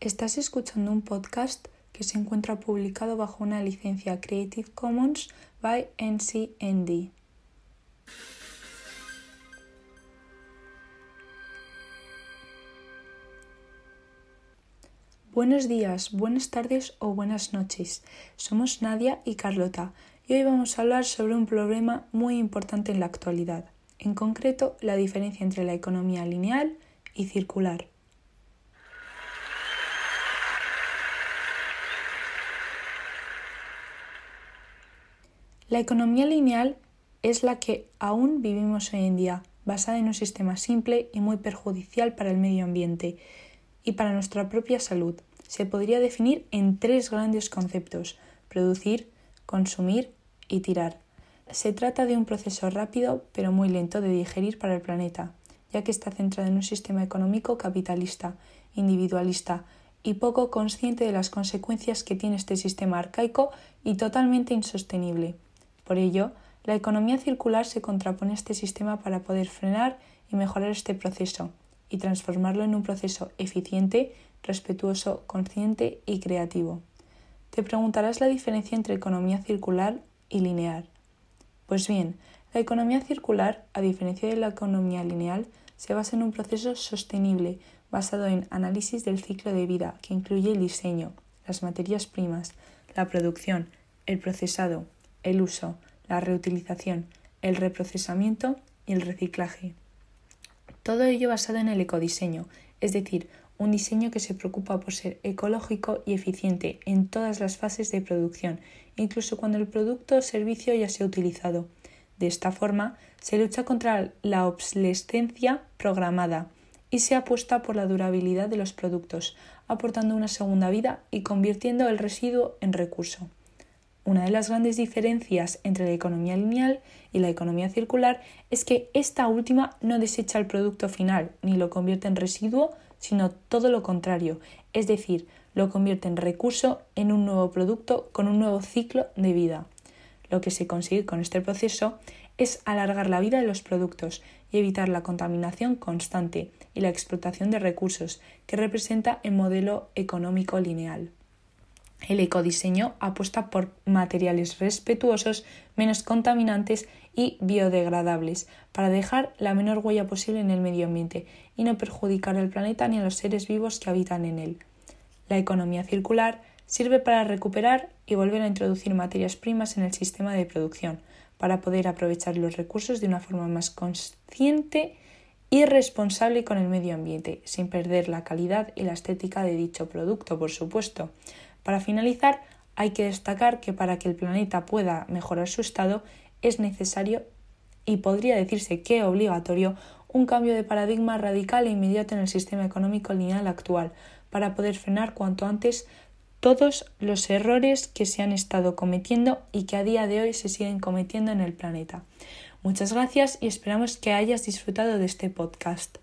Estás escuchando un podcast que se encuentra publicado bajo una licencia Creative Commons by NCND. Buenos días, buenas tardes o buenas noches. Somos Nadia y Carlota y hoy vamos a hablar sobre un problema muy importante en la actualidad, en concreto la diferencia entre la economía lineal y circular. La economía lineal es la que aún vivimos hoy en día, basada en un sistema simple y muy perjudicial para el medio ambiente y para nuestra propia salud. Se podría definir en tres grandes conceptos producir, consumir y tirar. Se trata de un proceso rápido pero muy lento de digerir para el planeta, ya que está centrado en un sistema económico capitalista, individualista y poco consciente de las consecuencias que tiene este sistema arcaico y totalmente insostenible. Por ello, la economía circular se contrapone a este sistema para poder frenar y mejorar este proceso y transformarlo en un proceso eficiente, respetuoso, consciente y creativo. Te preguntarás la diferencia entre economía circular y lineal. Pues bien, la economía circular, a diferencia de la economía lineal, se basa en un proceso sostenible basado en análisis del ciclo de vida que incluye el diseño, las materias primas, la producción, el procesado, el uso, la reutilización, el reprocesamiento y el reciclaje. Todo ello basado en el ecodiseño, es decir, un diseño que se preocupa por ser ecológico y eficiente en todas las fases de producción, incluso cuando el producto o servicio ya se ha utilizado. De esta forma, se lucha contra la obsolescencia programada y se apuesta por la durabilidad de los productos, aportando una segunda vida y convirtiendo el residuo en recurso. Una de las grandes diferencias entre la economía lineal y la economía circular es que esta última no desecha el producto final ni lo convierte en residuo, sino todo lo contrario, es decir, lo convierte en recurso en un nuevo producto con un nuevo ciclo de vida. Lo que se consigue con este proceso es alargar la vida de los productos y evitar la contaminación constante y la explotación de recursos que representa el modelo económico lineal. El ecodiseño apuesta por materiales respetuosos, menos contaminantes y biodegradables, para dejar la menor huella posible en el medio ambiente y no perjudicar al planeta ni a los seres vivos que habitan en él. La economía circular sirve para recuperar y volver a introducir materias primas en el sistema de producción, para poder aprovechar los recursos de una forma más consciente y responsable con el medio ambiente, sin perder la calidad y la estética de dicho producto, por supuesto. Para finalizar, hay que destacar que para que el planeta pueda mejorar su estado es necesario y podría decirse que obligatorio un cambio de paradigma radical e inmediato en el sistema económico lineal actual para poder frenar cuanto antes todos los errores que se han estado cometiendo y que a día de hoy se siguen cometiendo en el planeta. Muchas gracias y esperamos que hayas disfrutado de este podcast.